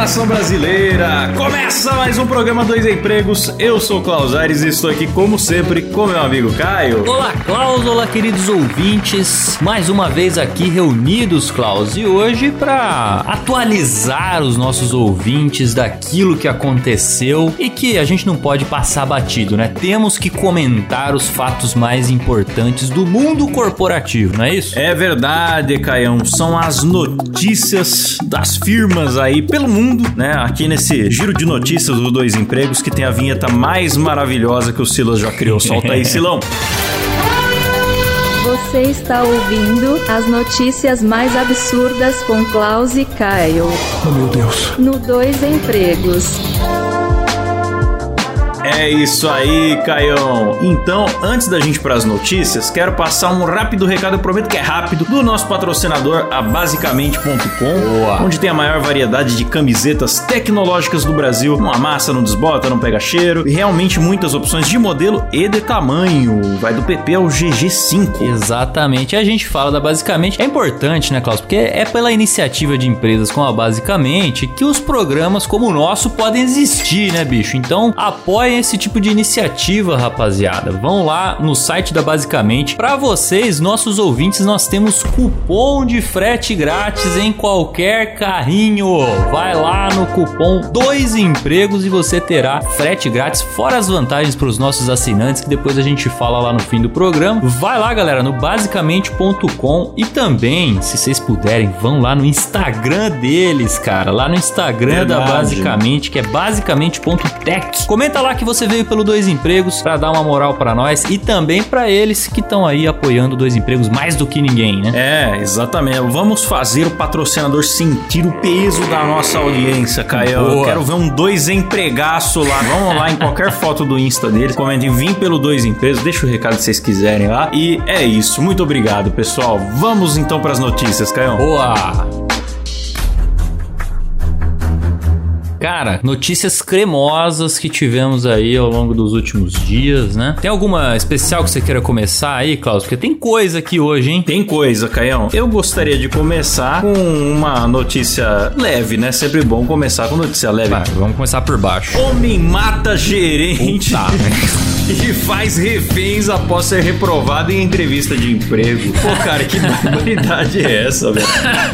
Nação brasileira. Começa mais um programa Dois Empregos. Eu sou o Klaus Aires e estou aqui, como sempre, com meu amigo Caio. Olá, Klaus, olá, queridos ouvintes. Mais uma vez aqui reunidos, Klaus, e hoje para atualizar os nossos ouvintes daquilo que aconteceu e que a gente não pode passar batido, né? Temos que comentar os fatos mais importantes do mundo corporativo, não é isso? É verdade, Caião. São as notícias das firmas aí pelo mundo, né? Aqui nesse giro de notícias dos dois empregos que tem a vinheta mais maravilhosa que o Silas já criou. Solta aí, Silão. Você está ouvindo as notícias mais absurdas com Klaus e Caio. Oh, meu Deus. No Dois Empregos. É isso aí, Caião. Então, antes da gente ir para as notícias, quero passar um rápido recado, eu prometo que é rápido, do nosso patrocinador, a basicamente.com, onde tem a maior variedade de camisetas tecnológicas do Brasil. Não amassa, não desbota, não pega cheiro e realmente muitas opções de modelo e de tamanho. Vai do PP ao GG5. Exatamente. A gente fala da Basicamente. É importante, né, Klaus? Porque é pela iniciativa de empresas como a Basicamente que os programas como o nosso podem existir, né, bicho? Então, apoiem esse tipo de iniciativa, rapaziada. Vão lá no site da Basicamente. Para vocês, nossos ouvintes, nós temos cupom de frete grátis em qualquer carrinho. Vai lá no cupom dois empregos e você terá frete grátis, fora as vantagens para os nossos assinantes que depois a gente fala lá no fim do programa. Vai lá, galera, no basicamente.com e também, se vocês puderem, vão lá no Instagram deles, cara, lá no Instagram da Verdade. Basicamente, que é basicamente.tech. Comenta lá que você veio pelo Dois Empregos para dar uma moral para nós e também para eles que estão aí apoiando Dois Empregos mais do que ninguém, né? É, exatamente. Vamos fazer o patrocinador sentir o peso da nossa audiência, Caio. Eu Boa. quero ver um dois empregaço lá. Vamos lá em qualquer foto do Insta deles. Comentem, vim pelo dois empregos. Deixa o recado que vocês quiserem lá. E é isso. Muito obrigado, pessoal. Vamos então para as notícias, Caio. Boa! Cara, notícias cremosas que tivemos aí ao longo dos últimos dias, né? Tem alguma especial que você queira começar aí, Klaus? Porque tem coisa aqui hoje, hein? Tem coisa, Caião. Eu gostaria de começar com uma notícia leve, né? Sempre bom começar com notícia leve. Vai, vamos começar por baixo. Homem mata gerente Puta, e faz reféns após ser reprovado em entrevista de emprego. Pô, cara, que barbaridade é essa, velho?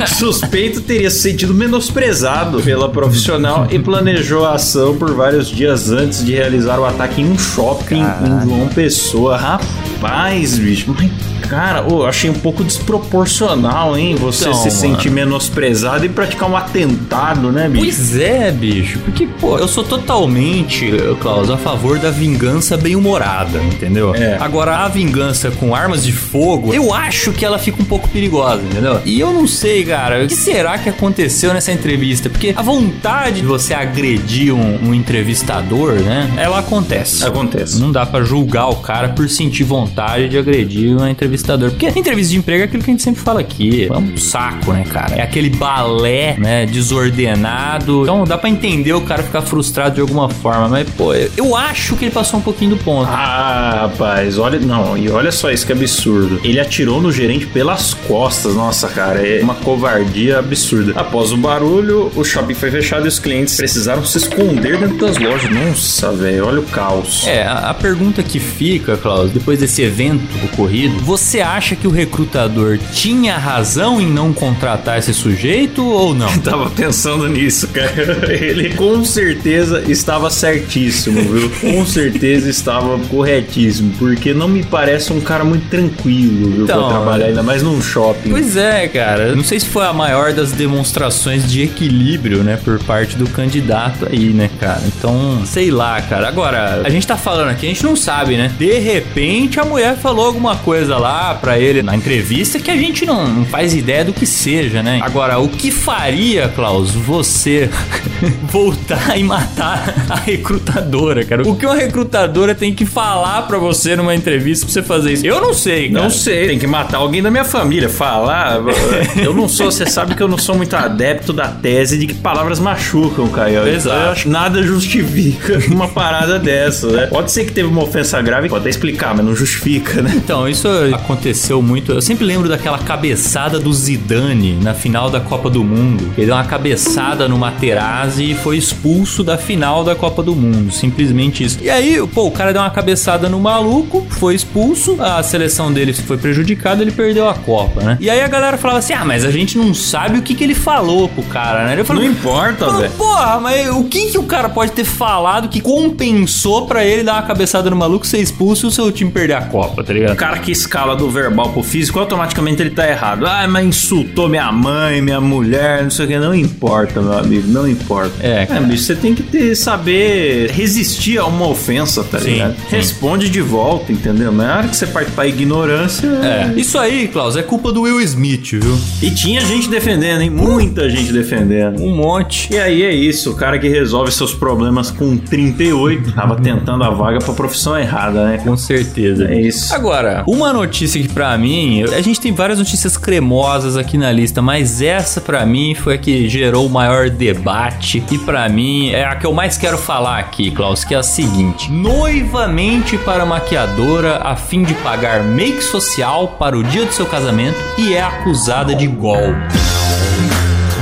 Suspeito teria se sentido menosprezado pela profissional e planejou a ação por vários dias antes de realizar o ataque em um shopping em João Pessoa. Rapaz, bicho, mas cara, eu achei um pouco desproporcional, hein? Você Então, se sentir mano. menosprezado e praticar um atentado, né, bicho? Pois é, bicho. Porque, pô, eu sou totalmente, Klaus, a favor da vingança bem-humorada, entendeu? É. Agora, a vingança com armas de fogo, eu acho que ela fica um pouco perigosa, entendeu? E eu não sei, cara, o que será que aconteceu nessa entrevista? Porque a vontade de você agredir um, um entrevistador, né? Ela acontece. Acontece. Não dá pra julgar o cara por sentir vontade de agredir um entrevistador. Porque entrevista de emprego é aquilo que a gente sempre fala aqui. É um saco, né, cara? É aquele balé, né, desordenado. Então dá pra entender o cara ficar frustrado de alguma forma. Mas, pô, eu- acho que ele passou um pouquinho do ponto. Ah, rapaz, olha, não, e olha só isso que absurdo. Ele atirou no gerente pelas costas. Nossa, cara, é uma covardia absurda. Após o barulho, o shopping foi fechado e os clientes precisaram se esconder dentro das lojas. Nossa, velho, olha o caos. É, a, a pergunta que fica, Klaus, depois desse evento ocorrido, você acha que o recrutador tinha razão em não contratar esse sujeito ou não? Tava pensando nisso, cara. Ele com certeza estava certíssimo, viu? Com certeza estava corretíssimo, porque não me parece um cara muito tranquilo, viu? Então, pra trabalhar ainda mais num shopping. Pois é, cara. Não sei se foi a maior das demonstrações de equilíbrio, né, por parte do candidato aí, né, cara. Então, sei lá, cara. Agora, a gente tá falando aqui, a gente não sabe, né? De repente a mulher falou alguma coisa lá pra ele na entrevista que a gente não, não faz ideia do que seja, né? Agora, o que faria, Klaus, você voltar e matar a recrutadora, cara? O que uma recrutadora tem que falar pra você numa entrevista pra você fazer isso. Eu não sei, cara. Não sei, tem que matar alguém da minha família. Falar. eu não sou, você sabe que eu não sou muito adepto da tese de que palavras machucam, Caio. Exato. Eu acho que nada justifica uma parada dessa, né? Pode ser que teve uma ofensa grave, pode até explicar, mas não justifica, né? Então, isso aconteceu muito. Eu sempre lembro daquela cabeçada do Zidane na final da Copa do Mundo. Ele deu uma cabeçada no Materazzi e foi expulso da final da Copa do Mundo. Simplesmente isso. E aí, pô, o cara deu uma cabeçada no maluco, foi expulso, a seleção dele foi prejudicada, ele perdeu a Copa, né? E aí a galera falava assim: ah, mas a gente não sabe o que, que ele falou pro cara, né? Ele falou, Não importa, velho. Porra, mas o que, que o cara pode ter falado que compensou pra ele dar uma cabeçada no maluco, ser expulso e o seu time perder a Copa, tá ligado? O cara que escala do verbal pro físico, automaticamente ele tá errado. Ah, mas insultou minha mãe, minha mulher, não sei o que. Não importa, meu amigo, não importa. É, cara. bicho, você tem que ter, saber resistir a uma ofensa, tá Sim, ligado? sim. Responde de volta, entendeu? Na hora que você parte pra ignorância. É. Isso aí, Klaus, é culpa do Will Smith, viu? E tinha gente defendendo, hein? Muita gente defendendo. Um monte. E aí é isso, o cara que resolve seus problemas com 38 tava tentando a vaga pra profissão errada, né? Com certeza. É isso. Agora, uma notícia que pra mim, a gente tem várias notícias cremosas aqui na lista, mas essa pra mim foi a que gerou o maior debate e pra mim é a que eu mais quero falar aqui, Klaus, que é a seguinte: noiva mente para maquiadora a fim de pagar make social para o dia do seu casamento e é acusada de golpe.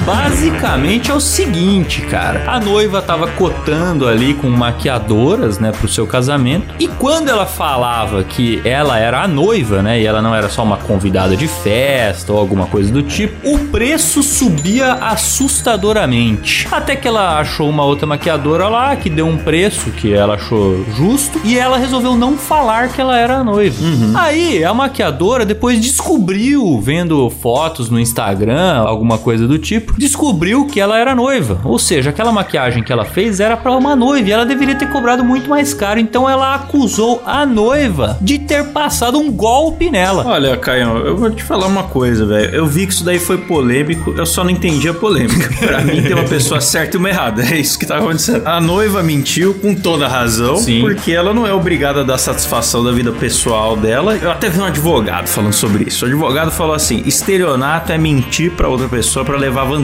Basicamente é o seguinte, cara. A noiva tava cotando ali com maquiadoras, né, pro seu casamento. E quando ela falava que ela era a noiva, né, e ela não era só uma convidada de festa ou alguma coisa do tipo, o preço subia assustadoramente. Até que ela achou uma outra maquiadora lá que deu um preço que ela achou justo e ela resolveu não falar que ela era a noiva. Aí a maquiadora depois descobriu, vendo fotos no Instagram, alguma coisa do tipo, descobriu que ela era noiva. Ou seja, aquela maquiagem que ela fez era pra uma noiva e ela deveria ter cobrado muito mais caro. Então ela acusou a noiva de ter passado um golpe nela. Olha, Caio, eu vou te falar uma coisa, velho. Eu vi que isso daí foi polêmico, eu só não entendi a polêmica. pra mim tem uma pessoa certa e uma errada. É isso que tá acontecendo. A noiva mentiu com toda razão, Sim. porque ela não é obrigada a dar satisfação da vida pessoal dela. Eu até vi um advogado falando sobre isso. O advogado falou assim: estelionato é mentir pra outra pessoa pra levar vantagem.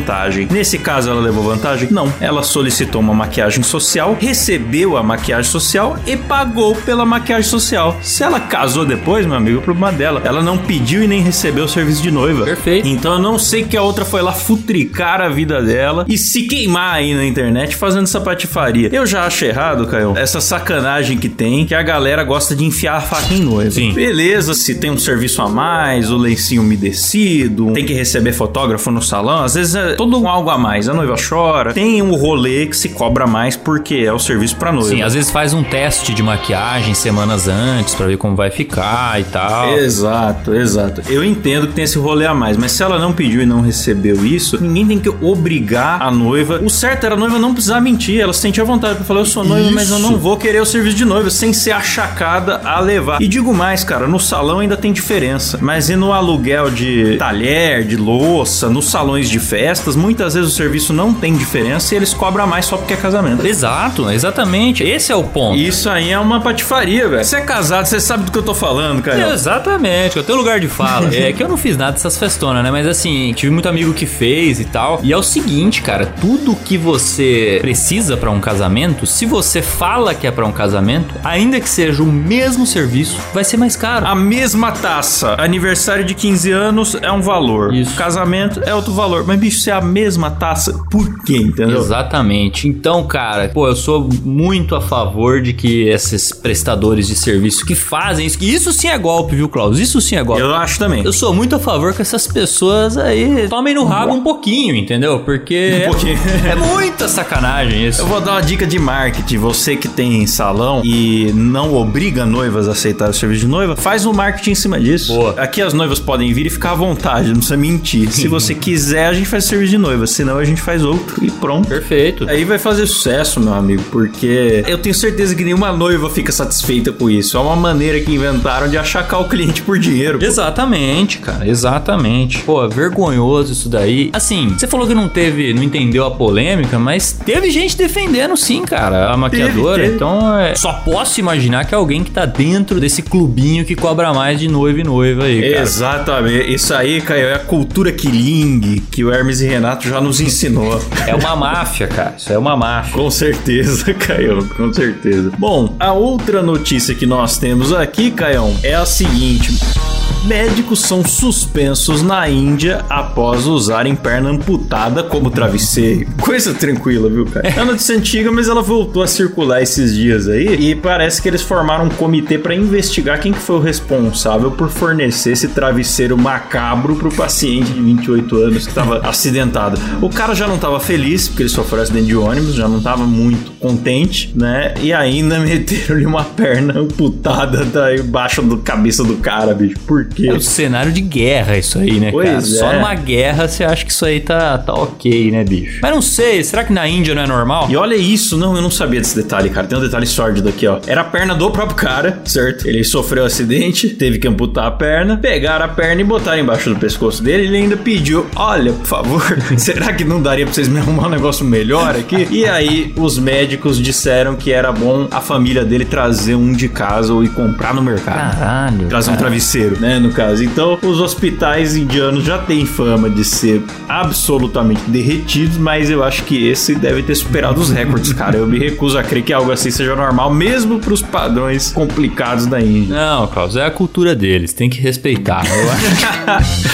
Nesse caso, ela levou vantagem? Não. Ela solicitou uma maquiagem social, recebeu a maquiagem social e pagou pela maquiagem social. Se ela casou depois, meu amigo, é problema dela. Ela não pediu e nem recebeu o serviço de noiva. Perfeito. Então eu não sei que a outra foi lá futricar a vida dela e se queimar aí na internet fazendo essa patifaria. Eu já acho errado, Caio, essa sacanagem que tem, que a galera gosta de enfiar a faca em noiva. Sim. Beleza, se tem um serviço a mais, o lencinho umedecido, tem que receber fotógrafo no salão, às vezes é todo um algo a mais. A noiva chora, tem um rolê que se cobra mais porque é o serviço pra noiva. Sim, às vezes faz um teste de maquiagem semanas antes pra ver como vai ficar e tal. Exato, exato. Eu entendo que tem esse rolê a mais, mas se ela não pediu e não recebeu isso, ninguém tem que obrigar a noiva. O certo era a noiva não precisar mentir, ela se sentia vontade pra falar: Eu sou noiva, mas eu não vou querer o serviço de noiva, sem ser achacada a levar. E digo mais, cara, no salão ainda tem diferença, mas e no aluguel de talher, de louça, nos salões de festas, muitas vezes o serviço não tem diferença e eles cobram mais só porque é casamento. Exato, exatamente. Esse é o ponto. Isso aí é uma patifaria, velho. Você é casado, você sabe do que eu tô falando, cara. Exatamente, eu tenho lugar de fala. é que eu não fiz nada dessas festonas, né? Mas assim, tive muito amigo que fez e tal. E é o seguinte, cara, tudo que você precisa pra um casamento, se você fala que é pra um casamento, ainda que seja o mesmo serviço, vai ser mais caro. A mesma taça. Aniversário de 15 anos é um valor. Isso. Casamento é outro valor. Mas, bicho, se é a mesma taça, por quê, entendeu? Exatamente. Então, cara, pô, eu sou muito a favor de que esses prestadores de serviço que fazem isso, que isso sim é golpe, viu, Klaus? Isso sim é golpe. Eu acho também. Eu sou muito a favor que essas pessoas aí tomem no rabo um pouquinho, entendeu? Porque Um pouquinho. é, é muita sacanagem isso. Eu vou dar uma dica de marketing. Você que tem salão e não obriga noivas a aceitar o serviço de noiva, faz um marketing em cima disso. Boa. Aqui as noivas podem vir e ficar à vontade, não precisa mentir. Se você quiser, a gente faz serviço serviço de noiva, senão a gente faz outro e pronto. Perfeito. Aí vai fazer sucesso, meu amigo, porque eu tenho certeza que nenhuma noiva fica satisfeita com isso. É uma maneira que inventaram de achacar o cliente por dinheiro. pô. Exatamente, cara, exatamente. Pô, vergonhoso isso daí. Assim, você falou que não teve, não entendeu a polêmica, mas teve gente defendendo sim, cara, a maquiadora. teve. Então, é, só posso imaginar que é alguém que tá dentro desse clubinho que cobra mais de noiva e noiva aí, cara. Exatamente. Isso aí, Caio, é a cultura killing que o Hermes e Renato já nos ensinou. É uma máfia, cara. Isso é uma máfia. Com certeza, Caião, com certeza. Bom, a outra notícia que nós temos aqui, Caião, é a seguinte. Médicos são suspensos na Índia após usarem perna amputada como travesseiro. Coisa tranquila, viu, cara? É uma notícia antiga, mas ela voltou a circular esses dias aí e parece que eles formaram um comitê para investigar quem que foi o responsável por fornecer esse travesseiro macabro pro paciente de 28 anos que estava acidentado. O cara já não estava feliz porque ele sofreu acidente de ônibus, já não estava muito contente, né? E ainda meteram-lhe uma perna amputada da embaixo da cabeça do cara, bicho. Por quê? É um cenário de guerra isso aí, né, Pois cara? Só é. numa guerra você acha que isso aí tá, tá ok, né, bicho? Mas não sei, será que na Índia não é normal? E olha isso, não, eu não sabia desse detalhe, cara. Tem um detalhe sórdido aqui, ó. Era a perna do próprio cara, certo? Ele sofreu um acidente, teve que amputar a perna, pegaram a perna e botaram embaixo do pescoço dele. Ele ainda pediu: Olha, por favor, será que não daria pra vocês me arrumar um negócio melhor aqui? E aí, os médicos disseram que era bom a família dele trazer um de casa ou ir comprar no mercado. Caralho. Trazer um cara. travesseiro, né? No caso. Então, os hospitais indianos já têm fama de ser absolutamente derretidos, mas eu acho que esse deve ter superado os recordes, cara. Eu me recuso a crer que algo assim seja normal, mesmo pros padrões complicados da Índia. Não, Carlos, é a cultura deles, tem que respeitar. Eu acho,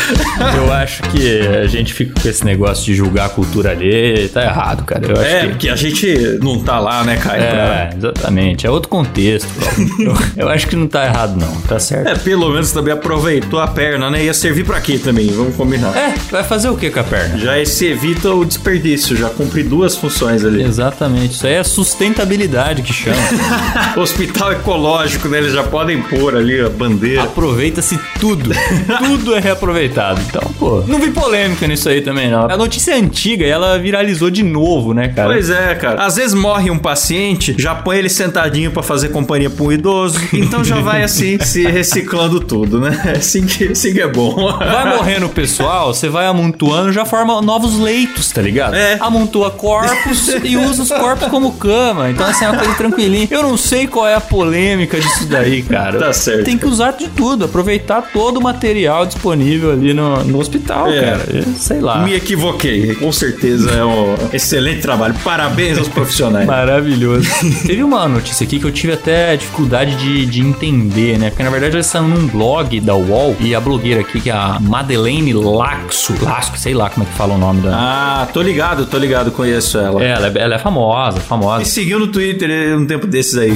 eu acho que a gente fica com esse negócio de julgar a cultura ali, tá errado, cara. Eu acho É, que. porque a gente não tá lá, né, Caio? É, exatamente. É outro contexto. Eu, eu acho que não tá errado, não. Tá certo. É, pelo menos também aproveitou a perna, né? Ia servir pra quê também? Vamos combinar. É, vai fazer o que com a perna? Já se evita o desperdício, já cumpre duas funções ali. Exatamente. Isso aí é sustentabilidade que chama. Hospital ecológico, né? Eles já podem pôr ali a bandeira. Aproveita-se tudo. tudo é reaproveitado. Então, pô, não vi polêmica nisso aí também, não. A notícia é antiga e ela viralizou de novo, né, cara? Pois é, cara. Às vezes morre um paciente, já põe ele sentadinho pra fazer companhia pra um idoso, então já vai assim, se reciclando tudo, né? Assim que, assim que é bom. Vai morrendo o pessoal, você vai amontoando, já forma novos leitos, tá ligado? É. Amontoa corpos e usa os corpos como cama. Então, assim, é uma coisa tranquilinha. Eu não sei qual é a polêmica disso daí, cara. Tá certo. Tem que usar de tudo, aproveitar todo o material disponível ali no, no hospital, É. cara. Eu Sei lá. Me equivoquei. Com certeza é um excelente trabalho. Parabéns aos profissionais. Maravilhoso. Teve uma notícia aqui que eu tive até dificuldade de, de entender, né? Porque na verdade eles saiu num blog da UOL e a blogueira aqui, que é a Madeleine Laxo, Lasco, sei lá como é que fala o nome da. Ah, tô ligado, tô ligado, conheço ela. É, ela, é, ela é famosa, Me famosa. seguiu no Twitter um tempo desses aí.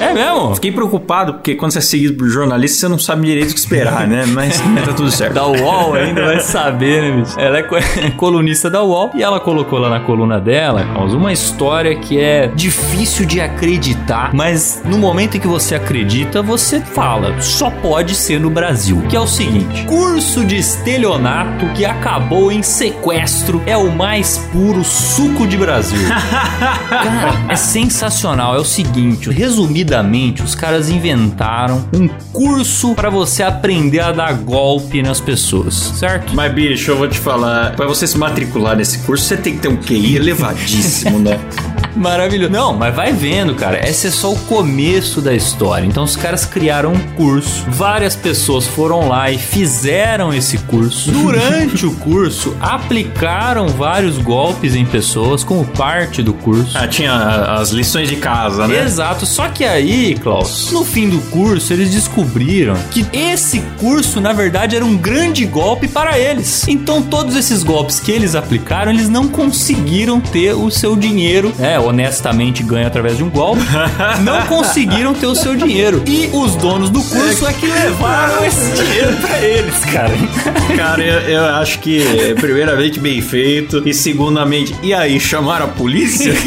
É mesmo? Fiquei preocupado, porque quando você é seguido por jornalista, você não sabe direito o que esperar, né? Mas tá tudo certo. Da UOL ainda vai saber, né, bicho? Ela é é colunista da UOL e ela colocou lá na coluna dela, Carlos, uma história que é difícil de acreditar, mas no momento em que você acredita, você fala, só pode ser no Brasil. Que é o seguinte: curso de estelionato que acabou em sequestro é o mais puro suco de Brasil. Cara, é sensacional. É o seguinte, resumidamente, os caras inventaram um curso pra você aprender a dar golpe nas pessoas, certo? Mas, bicho, eu vou te falar, pra você se matricular nesse curso, você tem que ter um QI elevadíssimo, né? Maravilhoso. Não, mas vai vendo, cara. Esse é só o começo da história. Então os caras criaram um curso. Várias pessoas foram lá e fizeram esse curso. Durante o curso, aplicaram vários golpes em pessoas como parte do curso. Ah, tinha as lições de casa, né? Exato, só que aí, Klaus, no fim do curso, eles descobriram que esse curso, na verdade, era um grande golpe para eles. Então, todos esses golpes que eles aplicaram, eles não conseguiram ter o seu dinheiro, né, honestamente ganham através de um golpe, não conseguiram ter o seu dinheiro. E os donos do curso é que levaram esse dinheiro pra eles, cara. Cara, eu, eu acho que, primeiramente, bem feito. E, segundamente, e aí, chamaram a polícia?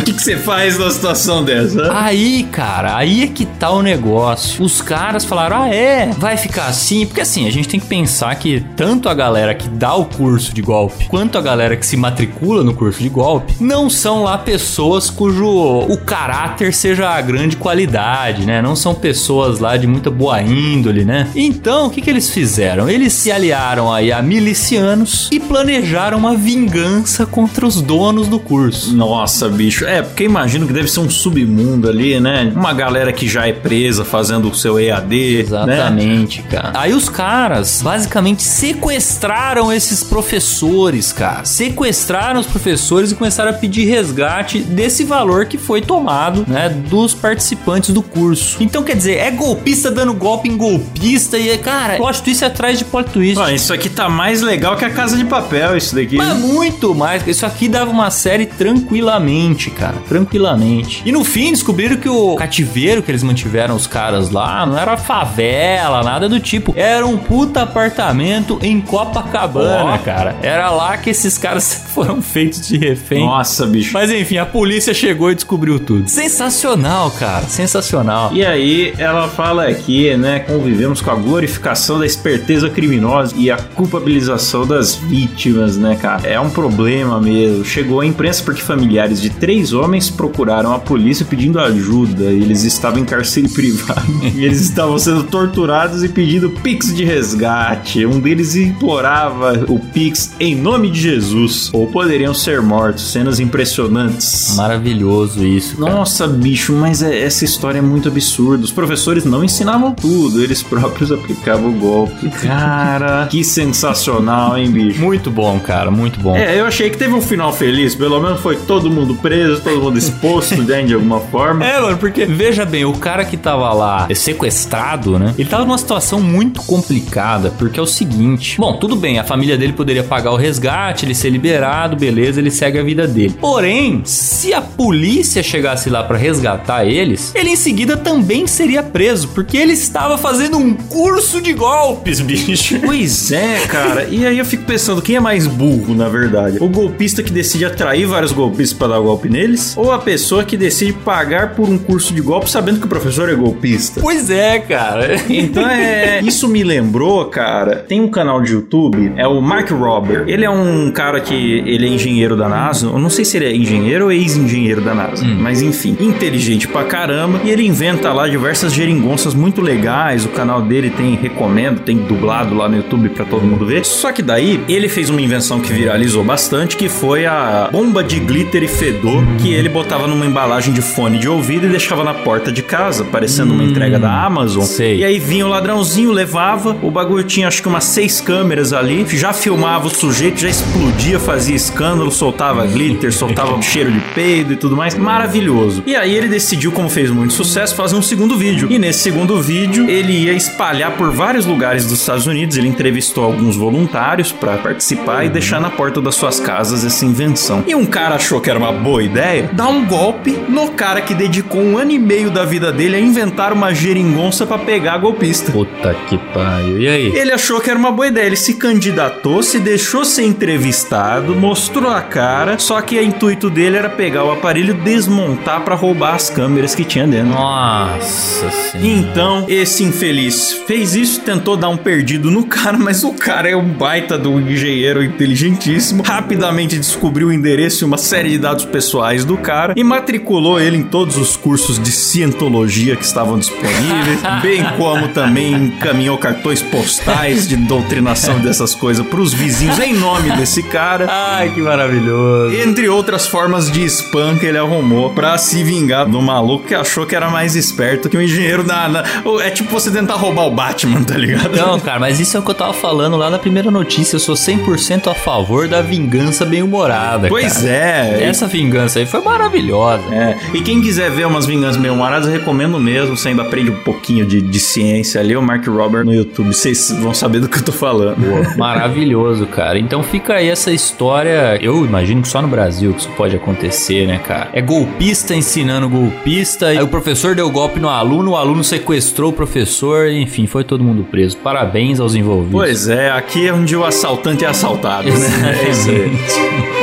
O que, que você faz numa situação dessa? Aí, cara, aí é que tá o negócio. Os caras falaram: ah, é, vai ficar assim. Porque assim, a gente tem que pensar que tanto a galera que dá o curso de golpe quanto a galera que se matricula no curso de golpe não são lá pessoas cujo o caráter seja a grande qualidade, né? Não são pessoas lá de muita boa índole, né? Então, o que, que eles fizeram? Eles se aliaram aí a milicianos e planejaram uma vingança contra os donos do curso. Nossa, bicho. É, porque imagino que deve ser um submundo ali, né? Uma galera que já é presa fazendo o seu EAD. Né? Exatamente, cara. Aí os caras basicamente sequestraram esses professores, cara. Sequestraram os professores e começaram a pedir resgate desse valor que foi tomado, né, dos participantes do curso. Então, quer dizer, é golpista dando golpe em golpista e, cara, plot twist atrás de plot twist. Ó, isso aqui tá mais legal que a Casa de Papel, isso daqui. Mas muito mais. Isso aqui dava uma série tranquilamente, cara. Tranquilamente. E no fim descobriram que o cativeiro que eles mantiveram os caras lá não era favela, nada do tipo. Era um puta apartamento em Copacabana, Ó. cara. Era lá que esses caras foram feitos de refém. Nossa, bicho. Mas enfim, a polícia chegou e descobriu tudo. Sensacional, cara. Sensacional. E aí, ela fala aqui, né? Convivemos com a glorificação da esperteza criminosa e a culpabilização das vítimas, né, cara? É um problema mesmo. Chegou a imprensa porque familiares de três homens procuraram a polícia pedindo ajuda. Eles estavam em cárcere privado e eles estavam sendo torturados e pedindo pix de resgate. Um deles implorava o pix em nome de Jesus. Ou poderiam ser mortos. Cenas impressionantes. Maravilhoso isso, cara. Nossa, bicho, mas é- essa história é muito absurda. Os professores não ensinavam tudo, eles próprios aplicavam o golpe. Cara, que sensacional, hein, bicho? Muito bom, cara. Muito bom. É, eu achei que teve um final feliz, pelo menos foi todo mundo preso, todo mundo exposto, né, de alguma forma. É, mano, porque veja bem, o cara que tava lá sequestrado, né? Ele tava numa situação muito complicada, porque é o seguinte: bom, tudo bem, a família dele poderia pagar o resgate, ele ser liberado, beleza, ele segue a vida dele. Porém, se a polícia chegasse lá pra resgatar eles, ele em seguida também seria preso, porque ele estava fazendo um curso de golpes, bicho. Pois é, cara. E aí eu fico pensando, quem é mais burro, na verdade? O golpista que decide atrair vários golpistas pra dar golpe neles? Ou a pessoa que decide pagar por um curso de golpe sabendo que o professor é golpista? Pois é, cara. Então é. Isso me lembrou, cara. Tem um canal de YouTube, é o Mark Robert. Ele é um cara que ele é engenheiro da NASA. Eu não sei se ele é engenheiro ex-engenheiro da NASA. Mas enfim, inteligente pra caramba. E ele inventa lá diversas geringonças muito legais. O canal dele tem, recomendo, tem dublado lá no YouTube pra todo mundo ver. Só que daí ele fez uma invenção que viralizou bastante, que foi a bomba de glitter e fedor que ele botava numa embalagem de fone de ouvido e deixava na porta de casa, parecendo uma entrega da Amazon. sei. E aí vinha o ladrãozinho, levava, o bagulho tinha acho que umas seis câmeras ali, já filmava o sujeito, já explodia, fazia escândalo, soltava glitter, soltava cheiro de peido e tudo mais. Maravilhoso. E aí ele decidiu, como fez muito sucesso, fazer um segundo vídeo. E nesse segundo vídeo, ele ia espalhar por vários lugares dos Estados Unidos, ele entrevistou alguns voluntários pra participar e deixar na porta das suas casas essa invenção. E um cara achou que era uma boa ideia dar um golpe no cara que dedicou um ano e meio da vida dele a inventar uma geringonça pra pegar golpista. Puta que pariu. E aí? Ele achou que era uma boa ideia. Ele se candidatou, se deixou ser entrevistado, mostrou a cara. Só que o intuito dele era pegar o aparelho, desmontar pra roubar as câmeras que tinha dentro. Nossa senhora. Então, esse infeliz fez isso, tentou dar um perdido no cara, mas o cara é um baita do engenheiro inteligentíssimo. Rapidamente descobriu o endereço e uma série de dados pessoais do cara e matriculou ele em todos os cursos de cientologia que estavam disponíveis, bem como também encaminhou cartões postais de doutrinação dessas coisas pros vizinhos em nome desse cara. Ai, que maravilhoso. Entre outras formas de spam que ele arrumou pra se vingar do maluco que achou que era mais esperto que o engenheiro da. na- É tipo você tentar roubar o Batman, tá ligado? Não, cara, mas isso é o que eu tava falando lá na primeira notícia. Eu sou 100% a favor da vingança bem-humorada. Pois cara. é. Essa vingança aí foi maravilhosa. É, e quem quiser ver umas vinganças meio humoradas, eu recomendo mesmo. Você ainda aprende um pouquinho de, de ciência ali, o Mark Robert no YouTube. Vocês vão saber do que eu tô falando. Maravilhoso, cara. Então fica aí essa história. Eu imagino que só no Brasil que isso pode acontecer. Acontecer, né, cara? É golpista ensinando golpista, aí o professor deu golpe no aluno, o aluno sequestrou o professor, enfim, foi todo mundo preso. Parabéns aos envolvidos. Pois é, aqui é onde o assaltante é assaltado, né? É isso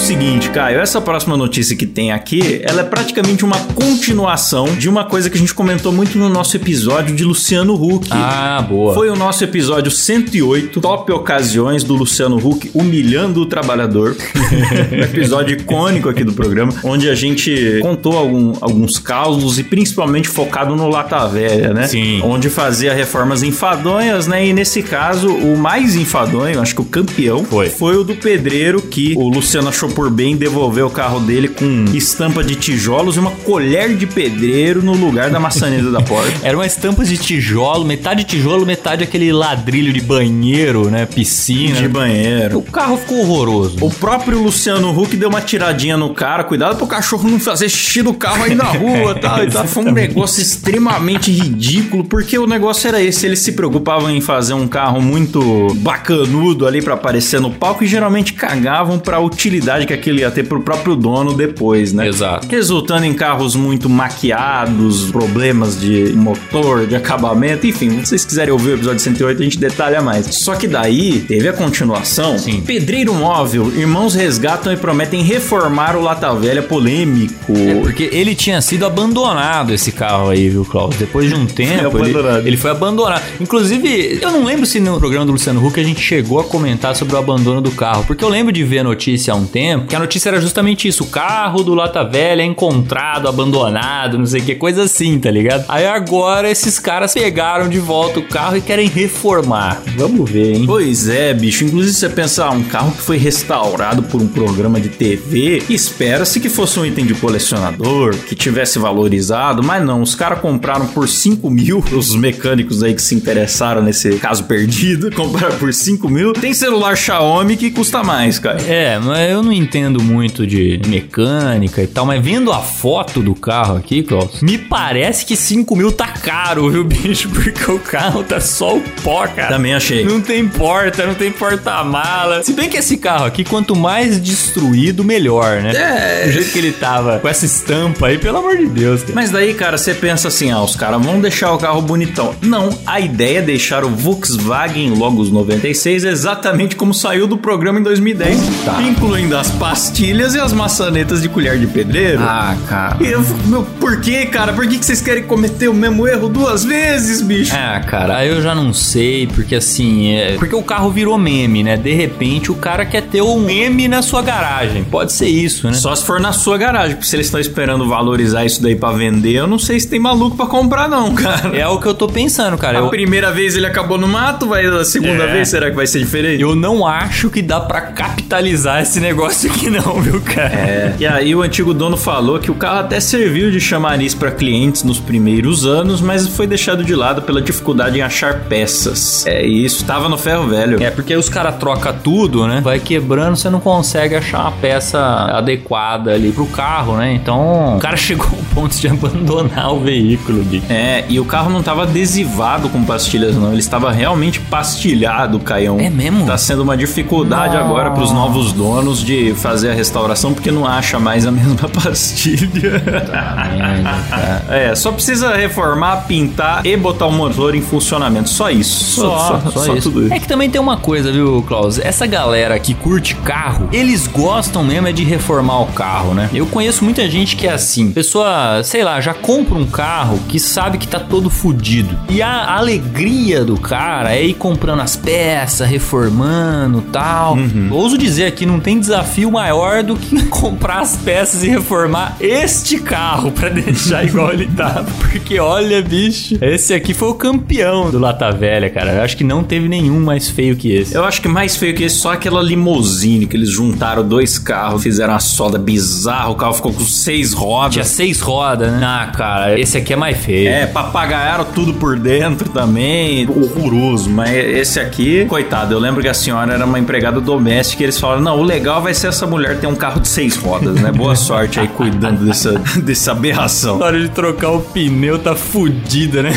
seguinte, Caio, essa próxima notícia que tem aqui, ela é praticamente uma continuação de uma coisa que a gente comentou muito no nosso episódio de Luciano Huck. Ah, boa. Foi o nosso episódio 108, Top Ocasiões do Luciano Huck humilhando o trabalhador. um episódio icônico aqui do programa, onde a gente contou algum- alguns causos e principalmente focado no Lata Velha, né? Sim. Onde fazia reformas enfadonhas, né? E nesse caso, o mais enfadonho, acho que o campeão, Foi. o do pedreiro que o Luciano achou por bem devolver o carro dele com estampa de tijolos e uma colher de pedreiro no lugar da maçaneta da porta. Era uma estampa de tijolo, metade tijolo, metade aquele ladrilho de banheiro, né? Piscina. De banheiro. O carro ficou horroroso. O próprio Luciano Huck deu uma tiradinha no cara, cuidado pro cachorro não fazer xixi do carro aí na rua tal, e tal. Foi um negócio extremamente ridículo, porque o negócio era esse, eles se preocupavam em fazer um carro muito bacanudo ali pra aparecer no palco e geralmente cagavam pra utilidade que aquilo ia ter pro próprio dono depois, né? Exato. Resultando em carros muito maquiados, problemas de motor, de acabamento, enfim, se vocês quiserem ouvir o episódio 108, a gente detalha mais. Só que daí teve a continuação. Sim. Pedreiro Móvel, irmãos resgatam e prometem reformar o Lata Velha polêmico. É porque ele tinha sido abandonado esse carro aí, viu, Klaus? Depois de um tempo, ele, ele foi abandonado. Inclusive, eu não lembro se no programa do Luciano Huck a gente chegou a comentar sobre o abandono do carro, porque eu lembro de ver a notícia há um tempo, que a notícia era justamente isso, o carro do Lata Velha é encontrado, abandonado, não sei o que, coisa assim, tá ligado? Aí agora esses caras pegaram de volta o carro e querem reformar. Vamos ver, hein? Pois é, bicho. Inclusive, você pensa, ah, um carro que foi restaurado por um programa de TV, espera-se que fosse um item de colecionador, que tivesse valorizado, mas não, os caras compraram por 5 mil, os mecânicos aí que se interessaram nesse caso perdido, compraram por 5 mil. Tem celular Xiaomi que custa mais, cara. É, mas eu não entendo muito de mecânica e tal, mas vendo a foto do carro aqui, Klaus, me parece que 5 mil tá caro, viu, bicho? Porque o carro tá só o pó, cara. Também achei. Não tem porta, não tem porta-mala. Se bem que esse carro aqui, quanto mais destruído, melhor, né? É. Do jeito que ele tava com essa estampa aí, pelo amor de Deus, cara. Mas daí, cara, você pensa assim, ah, os caras vão deixar o carro bonitão. Não, a ideia é deixar o Volkswagen Logos 96 exatamente como saiu do programa em 2010, Puta. incluindo as pastilhas e as maçanetas de colher de pedreiro. Ah, cara. E eu, fico, meu, por que, cara? Por que, que vocês querem cometer o mesmo erro duas vezes, bicho? Ah, cara, aí eu já não sei, porque assim, é... porque o carro virou meme, né? De repente o cara quer ter um meme na sua garagem. Pode ser isso, né? Só se for na sua garagem, porque se eles estão esperando valorizar isso daí pra vender, eu não sei se tem maluco pra comprar, não, cara. É o que eu tô pensando, cara. A Eu, primeira vez ele acabou no mato, vai a segunda É. vez, será que vai ser diferente? eu não acho que dá pra capitalizar esse negócio aqui, não, viu, cara? É. E aí o antigo dono falou que o carro até serviu de chamariz para clientes nos primeiros anos, mas foi deixado de lado pela dificuldade em achar peças. É, e isso tava no ferro velho. É, porque os caras trocam tudo, né? Vai quebrando, você não consegue achar uma peça adequada ali pro carro, né? Então, o cara chegou ao ponto de abandonar o veículo, bicho. É, e o carro não tava adesivado com pastilhas, não. Ele estava realmente pastilhado, Caião. É mesmo? Tá sendo uma dificuldade Nossa. agora pros novos donos de fazer a restauração, porque não acha mais a mesma pastilha. cara. É, só precisa reformar, pintar e botar o motor em funcionamento. Só isso. Só, só, isso. tudo isso. É que também tem uma coisa, viu, Klaus? Essa galera que curte carro, eles gostam mesmo é de reformar o carro, né? Eu conheço muita gente que é assim. Pessoa, sei lá, já compra um carro que sabe que tá todo fudido. E a alegria do cara é ir comprando as peças, reformando tal. Ouso dizer aqui, não tem desafio maior do que comprar as peças e reformar este carro pra deixar igual ele tava. Porque olha, bicho, esse aqui foi o campeão do Lata Velha, cara. Eu acho que não teve nenhum mais feio que esse. Eu acho que mais feio que esse, só aquela limousine que eles juntaram dois carros, fizeram uma solda bizarra, o carro ficou com seis Tinha rodas. seis rodas, né? Ah, cara, esse aqui é mais feio. É, papagaiaram tudo por dentro também. Horroroso. Mas esse aqui, coitado, eu lembro que a senhora era uma empregada doméstica e eles falaram: não, o legal vai ser se essa mulher tem um carro de seis rodas, né? Boa sorte aí cuidando dessa, dessa aberração. Na hora de trocar o pneu, tá fudida, né?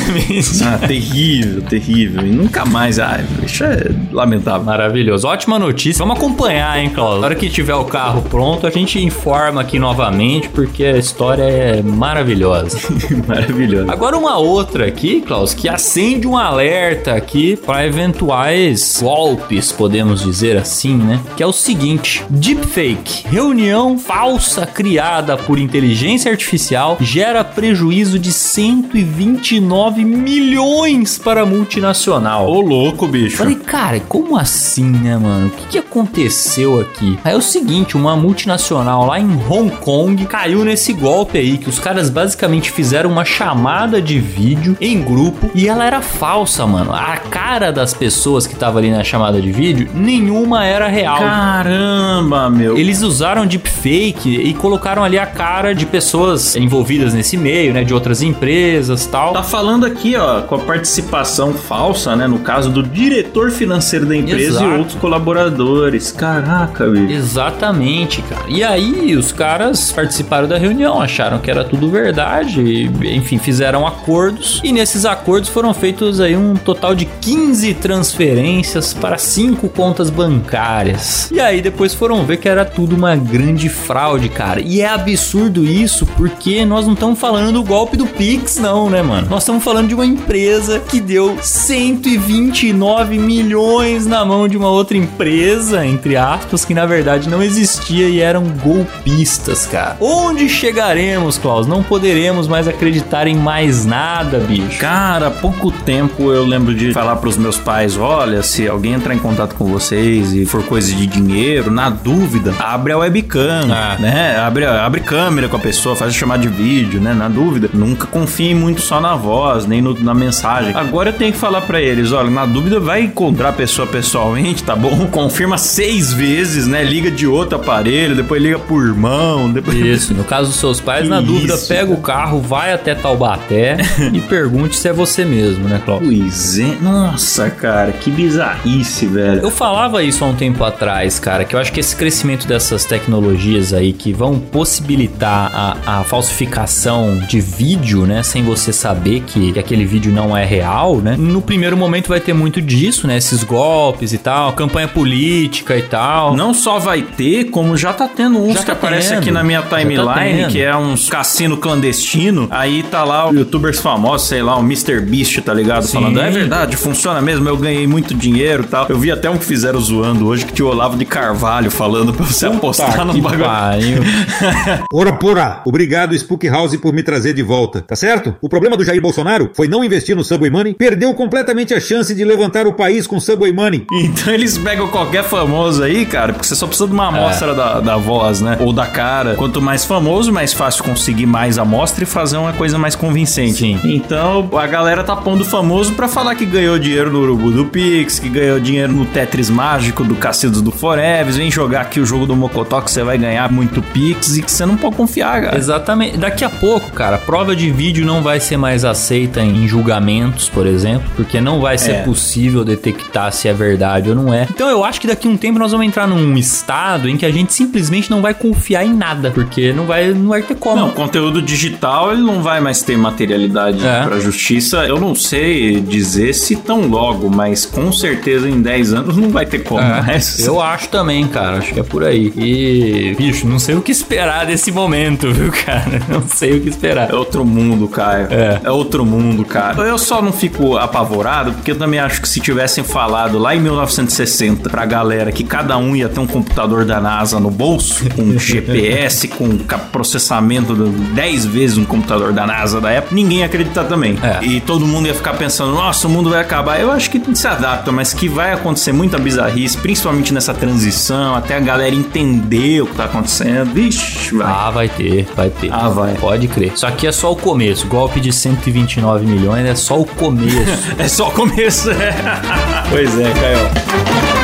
Ah, terrível, terrível. E nunca mais. Ah, isso é lamentável. Maravilhoso. Ótima notícia. Vamos acompanhar, hein, Cláudio? Na hora que tiver o carro pronto, a gente informa aqui novamente, porque a história é maravilhosa. Maravilhoso. Agora uma outra aqui, Klaus, que acende um alerta aqui para eventuais golpes, podemos dizer assim, né? Que é o seguinte: deepfake, reunião falsa criada por inteligência artificial gera prejuízo de 129 milhões para a multinacional. Ô, louco, bicho. Falei, cara, como assim, né, mano? O que, que aconteceu aqui? Aí é o seguinte, uma multinacional lá em Hong Kong caiu nesse golpe aí, que os caras basicamente fizeram uma chamada de vídeo em grupo e ela era falsa, mano. A cara das pessoas que estavam ali na chamada de vídeo, nenhuma era real. Caramba, meu. Eles usaram deepfake e colocaram ali a cara de pessoas envolvidas nesse meio, né? De outras empresas tal. Tá falando aqui, ó, com a participação falsa, né? No caso do diretor financeiro da empresa Exato. e outros colaboradores. Caraca, bicho. Exatamente, cara. E aí os caras participaram da reunião, acharam que era tudo verdade, e, enfim, fizeram acordos e nesses acordos foram feitos aí um total de 15 transferências para cinco contas bancárias. E aí depois foram ver que era tudo uma grande fraude, cara. E é absurdo isso porque nós não estamos falando do golpe do Pix, não, né, mano? Nós estamos falando de uma empresa que deu 129 milhões na mão de uma outra empresa, entre aspas, que na verdade não existia e eram golpistas, cara. Onde chegaremos, Klaus? Não poderemos mais acreditar em mais nada, bicho. Cara, há pouco tempo eu lembro de falar pros meus pais: olha, se alguém entrar em contato com vocês e for coisa de dinheiro, na dúvida, abre a webcam, Ah. né? Abre, abre câmera com a pessoa, faz a chamada de vídeo, né? Na dúvida, nunca confie muito só na voz, nem no- na mensagem. Agora eu tenho que falar pra eles: olha, na dúvida, vai encontrar a pessoa pessoalmente, tá bom? Confirma seis vezes, né? Liga de outro aparelho, depois liga por irmão, depois. Isso, no caso dos seus pais, na dúvida, isso, pega o carro, vai até Taubaté e pergunte se é você mesmo, né, Klaus? Pois é. Nossa, cara, que bizarrice, velho. Eu falava isso há um tempo atrás, cara, que eu acho que esse crescimento dessas tecnologias aí que vão possibilitar a, a falsificação de vídeo, né, sem você saber que, que aquele vídeo não é real, né? No primeiro momento vai ter muito disso, né, esses golpes e tal, campanha política e tal. Não só vai ter, como já tá tendo uns Já que tá aparecem tendo. aqui na minha tá timeline, tendo. que é uns cassino clandestino. Aí tá lá o youtubers famosos, sei lá, o Mr. Beast, tá ligado? Sim. Falando, é verdade, funciona mesmo, eu ganhei muito dinheiro e tal. Eu vi até um que fizeram zoando hoje, que tinha o Olavo de Carvalho falando pra você apostar no que bagulho. Ora porra, obrigado Spook House por me trazer de volta, tá certo? O problema do Jair Bolsonaro foi não investir no Subway Money, perdeu completamente a chance de levantar o país com Subway Money. Então eles pegam qualquer famoso aí, cara, porque você só precisa de uma amostra da, da voz, né? Ou da cara. Quanto mais famoso, mais fácil conseguir mais amostra e fazer uma coisa mais convincente. Sim. Então a galera tá pondo famoso pra falar que ganhou dinheiro no Urubu do Pix, que ganhou dinheiro no Tetris Mágico do Cassidos do Forever. Vem jogar aqui o jogo do Mocotó que você vai ganhar muito Pix e que você não pode confiar, cara. Exatamente. Daqui a pouco, cara, prova de vídeo não vai ser mais aceita em julgamentos, por exemplo, porque não vai ser É. possível detectar se é verdade ou não é. Então eu acho que daqui a um tempo nós vamos entrar num estado em que a gente simplesmente não vai confiar em nada, porque não vai, não vai ter como. Não, conteúdo digital ele não vai mais ter materialidade É. pra justiça. Eu não sei dizer se tão logo, mas com certeza em 10 anos não vai ter como É, mais. eu acho também, cara. Que é por aí. E, bicho, não sei o que esperar desse momento, viu, cara? Não sei o que esperar. É outro mundo, Caio. É. outro mundo, cara. Eu só não fico apavorado, porque eu também acho que se tivessem falado lá em 1960 pra galera que cada um ia ter um computador da NASA no bolso, com GPS, com processamento de 10 vezes um computador da NASA da época, ninguém ia acreditar também. É. E todo mundo ia ficar pensando, nossa, o mundo vai acabar. Eu acho que se adapta, mas que vai acontecer muita bizarrice, principalmente nessa transição, até a galera entender o que tá acontecendo. Vixe, vai. Ah, vai ter, vai ter. Ah, vai. Pode crer. Isso aqui é só o começo. Golpe de 129 milhões é só o começo. É só o começo, é. pois é, Caio.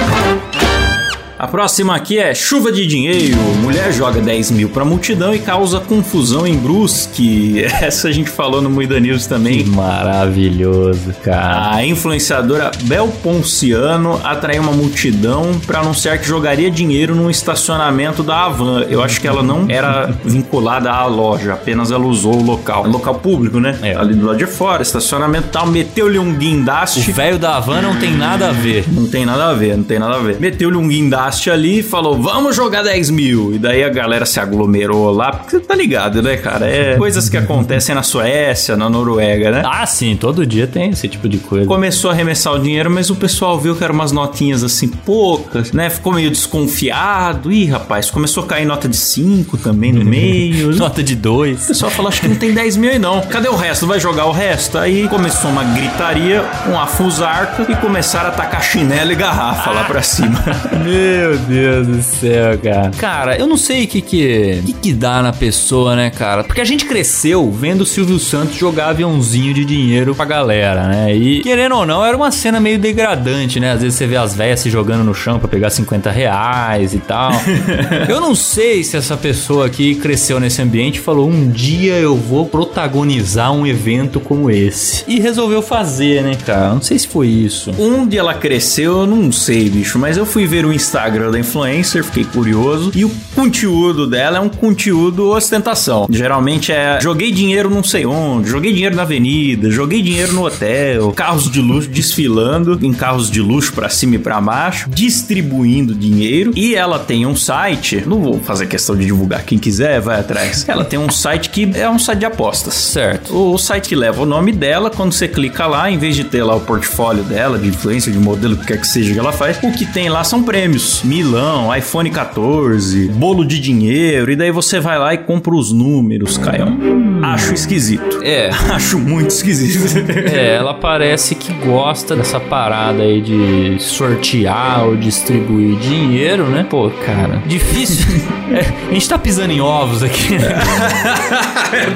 A próxima aqui é chuva de dinheiro. Mulher joga 10 mil pra multidão e causa confusão em Brusque. Essa a gente falou no Muida News também. Que maravilhoso, cara. A influenciadora Bel Ponciano atraiu uma multidão para anunciar que jogaria dinheiro num estacionamento da Avan. Eu acho que ela não era vinculada à loja, apenas ela usou o local. É local público, né? É. Ali do lado de fora, estacionamento tal. Meteu-lhe um O guindaste. velho da Havan não tem nada a ver. Não tem nada a ver, não tem nada a ver. Meteu-lhe um guindaste ali e falou: vamos jogar 10 mil. E daí a galera se aglomerou lá, porque você tá ligado, né, cara? É coisas que acontecem na Suécia, na Noruega, né? Ah, sim, todo dia tem esse tipo de coisa. Começou a arremessar o dinheiro, mas o pessoal viu que eram umas notinhas assim poucas, né? Ficou meio desconfiado. Ih, rapaz, começou a cair nota de 5 também no meio. Nota de O dois. pessoal falou, acho que não tem 10 mil aí não. Cadê o resto? Vai jogar o resto? Aí começou uma gritaria, uma fusarca e começaram a tacar chinelo e garrafa lá pra cima. Meu Deus do céu, cara. Cara, eu não sei o que que, que que dá na pessoa, né, cara? Porque a gente cresceu vendo o Silvio Santos jogar aviãozinho de dinheiro pra galera, né? E, querendo ou não, era uma cena meio degradante, né? Às vezes você vê as velhas se jogando no chão pra pegar 50 reais e tal. eu não sei se essa pessoa aqui cresceu nesse ambiente e falou, um dia eu vou protagonizar um evento como esse. E resolveu fazer, né, cara? Não sei se foi isso. Onde ela cresceu, eu não sei, bicho, mas eu fui ver o Instagram da influencer, fiquei curioso, e o conteúdo dela é um conteúdo ostentação. Geralmente é joguei dinheiro não sei onde, joguei dinheiro na avenida, joguei dinheiro no hotel, carros de luxo desfilando em carros de luxo pra cima e pra baixo, distribuindo dinheiro, e ela tem um site, não vou fazer questão de divulgar, quem quiser vai atrás. Ela tem um site que é um site de apostas. Certo. O, o site que leva o nome dela, quando você clica lá, em vez de ter lá o portfólio dela, de influência, de modelo, o que quer que seja que ela faz, o que tem lá são prêmios. Milão, iPhone 14, bolo de dinheiro, e daí você vai lá e compra os números, Caião. Acho esquisito. É. Acho muito esquisito. É, ela parece que gosta dessa parada aí de sortear ou distribuir dinheiro, né? Pô, cara, difícil. É, a gente tá pisando em ovos aqui. né?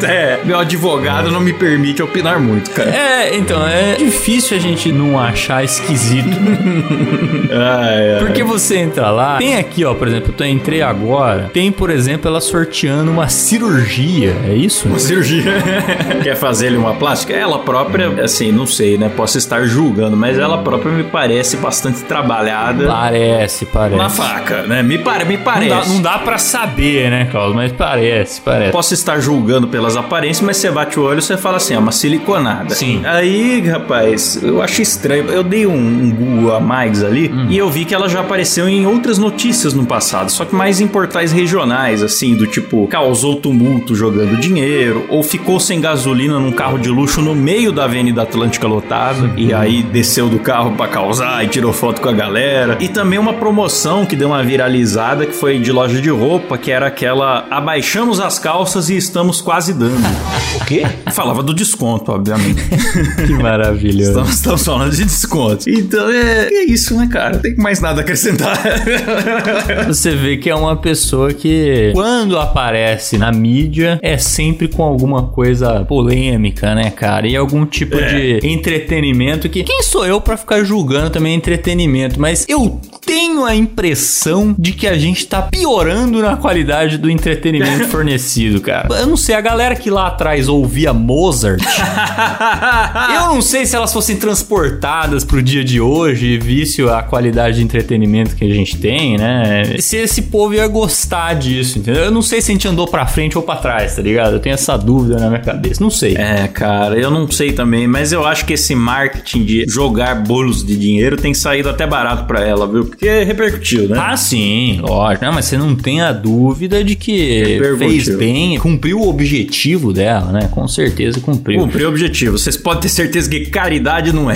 é, meu advogado não me permite opinar muito, cara. É, então, é difícil a gente não achar esquisito. Ai, ai. Porque você entra lá, tem aqui, ó, por exemplo, eu entrei agora, tem, por exemplo, ela sorteando uma cirurgia, é isso? Uma cirurgia. Quer fazer ele uma plástica? Ela própria, assim, não sei, né? Posso estar julgando, mas ela própria me parece bastante trabalhada Parece, parece. na faca, né? Me, pare, me Não parece. dá, não dá pra saber, né, Carlos? Mas parece, parece. Posso estar julgando pelas aparências, mas você bate o olho e você fala assim, é uma siliconada. Sim. Aí, rapaz, eu achei estranho. Eu dei um, um Google a mais ali Hum. e eu vi que ela já apareceu em outras notícias no passado, só que mais em portais regionais, assim, do tipo, causou tumulto jogando dinheiro, ou ficou sem gasolina num carro de luxo no meio da Avenida Atlântica lotada, e aí desceu do carro pra causar e tirou foto com a galera. E também uma promoção que deu uma viralizada que foi de loja de roupa, que era aquela abaixamos as calças e estamos quase dando. O quê? Falava do desconto, obviamente. Que maravilhoso. Estamos, estamos falando de desconto. Então é, é isso, né, cara? Não tem mais nada a acrescentar. Você vê que é uma pessoa que, quando aparece na mídia, é sempre com alguma coisa polêmica, né, cara? E algum tipo de entretenimento que. Quem sou eu pra ficar julgando também entretenimento? Mas eu tenho a impressão de que a gente tá piorando na qualidade do entretenimento fornecido, cara. Eu não sei, a galera que lá atrás ouvia Mozart. Eu não sei se elas fossem transportadas pro dia de hoje, vício a qualidade de entretenimento que a gente tem, né? Se esse povo ia gostar disso, entendeu? Eu não sei se a gente andou pra frente ou pra trás, tá ligado? Eu tenho essa dúvida na minha cabeça, não sei. É, cara, eu não sei também, mas eu acho que esse marketing de jogar bolos de dinheiro tem saído até barato pra ela, viu? Porque repercutiu, né? Ah, sim, lógico. Não, mas você não tem a dúvida de que fez bem, cumpriu o objetivo dela, né? Com certeza cumpriu. Cumpriu o objetivo. Vocês podem ter certeza que caridade não é.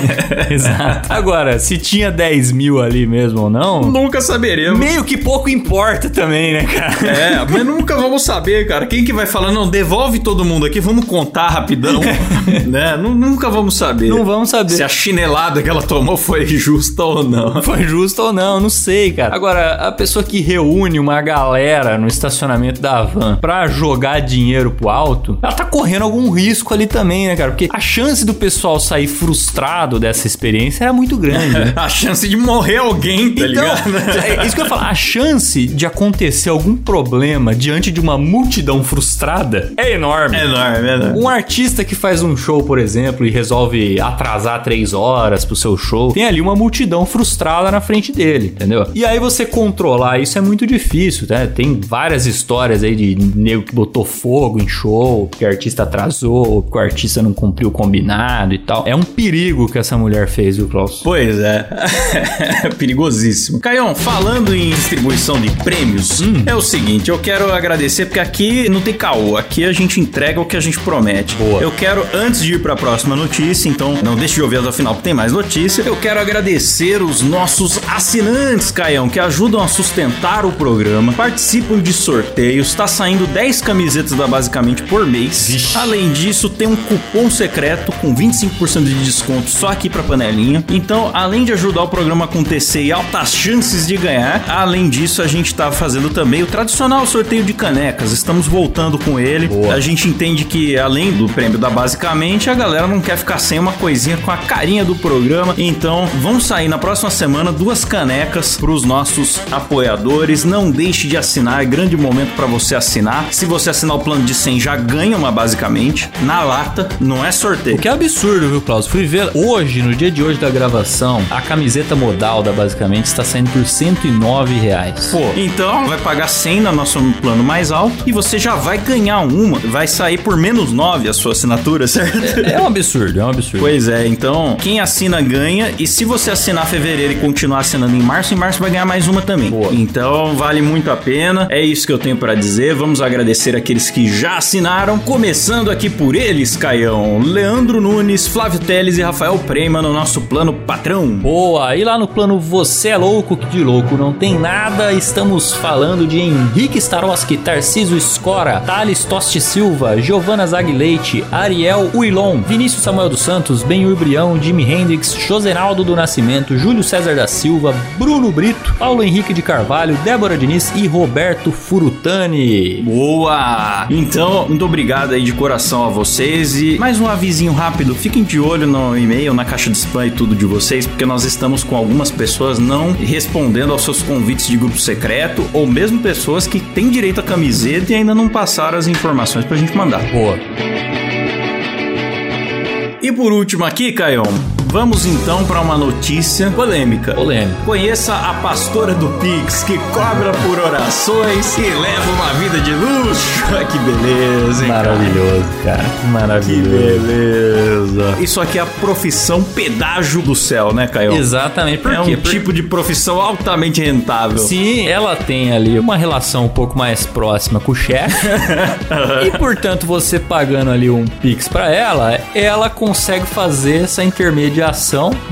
Exato. Agora, se tinha 10 mil ali mesmo ou não, Nunca saberemos. meio que pouco importa também, né, cara? É, mas nunca vamos saber, cara. Quem que vai falar, não, devolve todo mundo aqui, vamos contar rapidão, né? Nu- Nunca vamos saber. Não vamos saber. Se a chinelada que ela tomou foi justa ou não. Foi justo ou não, não sei, cara. Agora, a pessoa que reúne uma galera no estacionamento da van pra jogar dinheiro pro alto, ela tá correndo algum risco ali também, né, cara? Porque a chance do pessoal sair frustrado dessa experiência era muito grande, né? A chance de morrer alguém tá ligado? é isso que eu ia falar. A chance de acontecer algum problema diante de uma multidão frustrada é enorme. É enorme, é enorme. Um artista que faz um show, por exemplo, e resolve atrasar três horas pro seu show, tem ali uma multidão frustrada na frente dele, entendeu? E aí você controlar isso é muito difícil, né? Tem várias histórias aí de nego que botou fogo em show, que o artista atrasou, que o artista não cumpriu o combinado e tal. É um perigo que essa mulher fez, viu, Klaus? Pois é. Perigosíssimo. Caião, falando em distribuição de prêmios, é o seguinte, eu quero agradecer porque aqui não tem caô, aqui a gente entrega o que a gente promete. Boa. Eu quero, antes de ir pra próxima notícia, então não deixe de ouvir até o final porque tem mais notícia, eu quero agradecer os nossos assinantes, Caião, que ajudam a sustentar o programa, participam de sorteios, tá saindo 10 camisetas da Basicamente por mês. Vixe. Além disso, tem um cupom secreto com 25% de desconto só aqui pra panelinha. Então, além de ajudar o programa a acontecer e altas chances de ganhar, além disso, a gente tá fazendo também o tradicional sorteio de canecas. Estamos voltando com ele. Boa. A gente entende que, além do prêmio da Basicamente, a galera não quer ficar sem uma coisinha com a carinha do programa. Então, vão sair na próxima semana duas canecas pros nossos apoiadores. Não deixe de assinar, é grande momento pra você assinar. Se você assinar o plano de 100, já ganha uma Basicamente. Na lata, não é sorteio. O que é absurdo, viu, Klaus? Fui ver hoje, no dia de hoje da gravação, a camiseta modal da Basicamente está saindo por 109 reais. Pô, então vai pagar 100 no nosso plano mais alto e você já vai ganhar uma. Vai sair por menos 9 a sua assinatura, certo? É um absurdo, é um absurdo. Pois é, então quem assina ganha e se você assinar fevereiro e continuar assinando em março, em março vai ganhar mais uma também. Boa. Então vale muito a pena. É isso que eu tenho pra dizer. Vamos agradecer aqueles que já assinaram, começando aqui por eles, Caião. Leandro Nunes, Flávio Teles e Rafael Prema no nosso plano patrão. Boa, e lá no plano Você é Louco, que de louco não tem nada, estamos falando de Henrique Staroski, Tarciso Escora, Thales Toste Silva, Giovana Zag Leite, Ariel Uilon, Vinícius Samuel dos Santos, Benhur Brião, Jimi Hendrix, Josenaldo do Nascimento, Júlio César da Silva, Bruno Brito, Paulo Henrique de Carvalho, Débora Diniz e Roberto Furutani. Boa! Então, muito obrigado aí de coração a vocês e mais um avisinho rápido, fiquem de olho no e-mail, na caixa de spam e tudo de vocês, porque nós estamos com algumas pessoas não respondendo aos seus convites de grupo secreto ou mesmo pessoas que têm direito à camiseta e ainda não passaram as informações pra gente mandar. Boa. E por último aqui, Caião, vamos então para uma notícia polêmica. Polêmica. Conheça a pastora do Pix, que cobra por orações e leva uma vida de luxo. Que beleza, hein, cara? Maravilhoso, cara. Que Maravilhoso. beleza. Isso aqui é a profissão pedágio do céu, né, Caio? Exatamente. Por É um quê? Por- tipo de profissão altamente rentável. Se ela tem ali uma relação um pouco mais próxima com o chefe, e portanto você pagando ali um Pix pra ela, ela consegue fazer essa intermediação,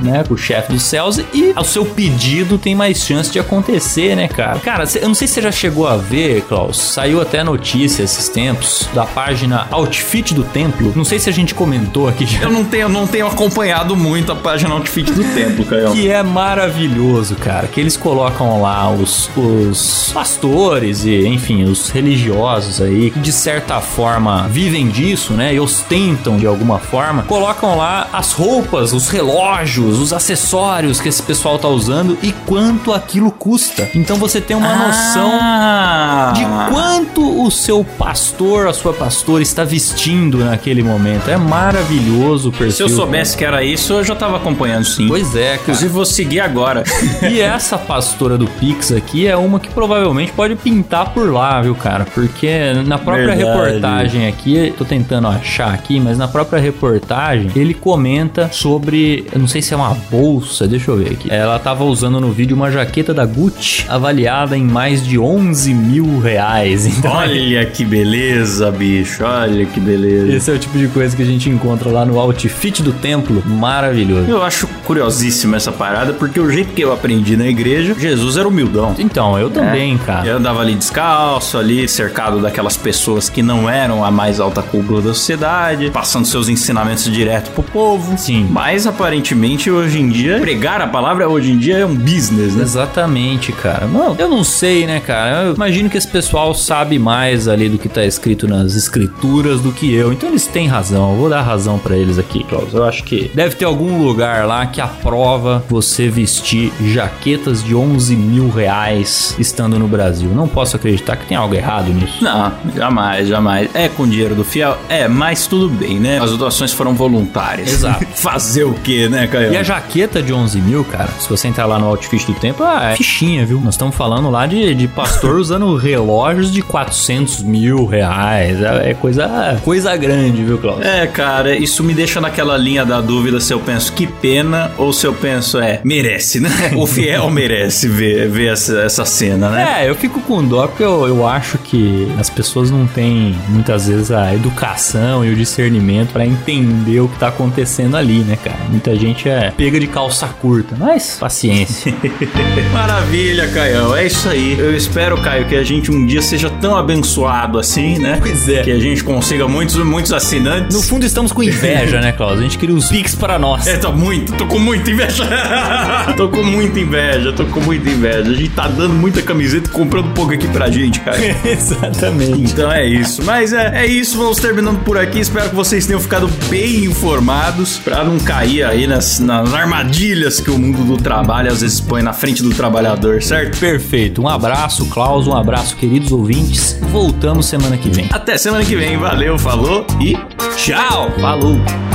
né, com o chefe dos céus e o seu pedido tem mais chance de acontecer, né, cara? Cara, eu não sei se você já chegou a ver, Klaus, saiu até notícia esses tempos da página Outfit do Templo. Não sei se a gente comentou aqui já. Eu não tenho, não tenho acompanhado muito a página Outfit do Templo, Caio. Que é maravilhoso, cara. Que eles colocam lá os, os pastores e, enfim, os religiosos aí, que de certa forma vivem disso, né? E ostentam de alguma forma. Colocam lá as roupas, os relógios, os acessórios que esse pessoal tá usando e quanto aquilo custa. Então você tem uma noção Ah. de quanto o seu pastor, a sua pastora está vestindo naquele momento. É maravilhoso o perfil. Se eu soubesse que era isso, eu já tava acompanhando sim. Pois é, cara. Inclusive, vou seguir agora. E essa pastora do Pix aqui é uma que provavelmente pode pintar por lá, viu, cara? Porque na própria Verdade. reportagem aqui, tô tentando achar aqui, mas na própria reportagem ele comenta sobre, eu não sei se é uma bolsa, deixa eu ver aqui. Ela tava usando no vídeo uma jaqueta da Gucci avaliada em mais de 11 mil reais. Então, Olha que beleza, bicho. Olha que beleza. esse é o tipo de coisa que a gente encontra lá no Outfit do Templo. Maravilhoso. Eu acho curiosíssima essa parada, porque o jeito que eu aprendi na igreja, Jesus era humildão. Então, eu também, cara. Eu andava ali descalço, ali cercado daquelas pessoas que não eram a mais alta cúpula da sociedade, passando seus ensinamentos direto pro povo. Sim. Mas aparentemente hoje em dia, pregar a palavra hoje em dia é um business, né? Exatamente, cara. Não, eu não sei, né, cara? Eu imagino que esse pessoal sabe mais ali do que tá escrito nas escrituras do que eu. Então eles têm razão. Eu vou dar razão pra eles aqui, Klaus. Eu acho que deve ter algum lugar lá que aprova você vestir jaquetas de 11 mil reais estando no Brasil. Não posso acreditar que tem algo errado nisso. Não, jamais, jamais. É com dinheiro do fiel? É, mas tudo bem, né? As doações foram voluntárias. Exato. Fazer o quê, né, Caio? E a jaqueta de 11 mil, cara, se você entrar lá no Outfit do Tempo, ah, é fichinha, viu? Nós estamos falando lá de, de pastor usando relógios de 400 mil reais. É, é coisa, coisa grande, viu, Cláudio? É, cara, isso me deixa naquela linha da dúvida se eu penso que pena ou se eu penso, é, merece, né? O fiel merece ver, ver essa, essa cena, né? É, eu fico com dó porque eu, eu acho que as pessoas não têm muitas vezes a educação e o discernimento pra entender o que tá acontecendo ali, né, cara? Muita gente é pega de calça curta, mas paciência. Maravilha, Caio. É isso aí. Eu espero, Caio, que a gente um dia seja tão abençoado assim, né? Pois é. Que a gente consiga muitos, muitos assinantes. no fundo estamos com inveja, né, Klaus? A gente queria os Pix para nós. É, tô muito, tô com muita inveja. tô com muita inveja, tô com muita inveja. A gente tá dando muita camiseta e comprando pouco aqui pra gente, cara. Exatamente. Então é isso. Mas é, é isso, vamos terminando por aqui. Espero que vocês tenham ficado bem informados pra não cair aí nas, nas armadilhas que o mundo do trabalho às vezes põe na frente do trabalhador, certo? Perfeito. Um abraço, Klaus. Um abraço, queridos ouvintes. Voltamos semana que vem. Até semana que vem. Valeu, falou e tchau! Falou!